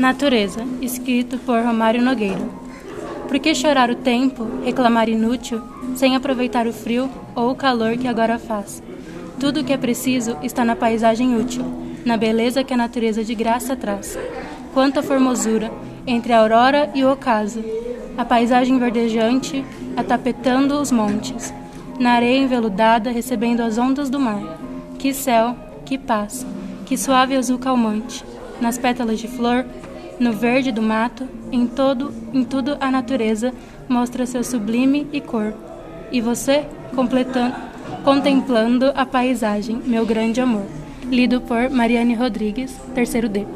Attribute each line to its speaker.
Speaker 1: Natureza, escrito por Romário Nogueira. Por que chorar o tempo, reclamar inútil, sem aproveitar o frio ou o calor que agora faz? Tudo o que é preciso está na paisagem útil, na beleza que a natureza de graça traz. Quanta formosura entre a aurora e o ocaso, a paisagem verdejante atapetando os montes, na areia enveludada recebendo as ondas do mar. Que céu, que paz, que suave azul calmante, nas pétalas de flor, no verde do mato, em todo, em tudo a natureza mostra seu sublime e cor. E você, contemplando a paisagem, meu grande amor. Lido por Mariane Rodrigues, terceiro D.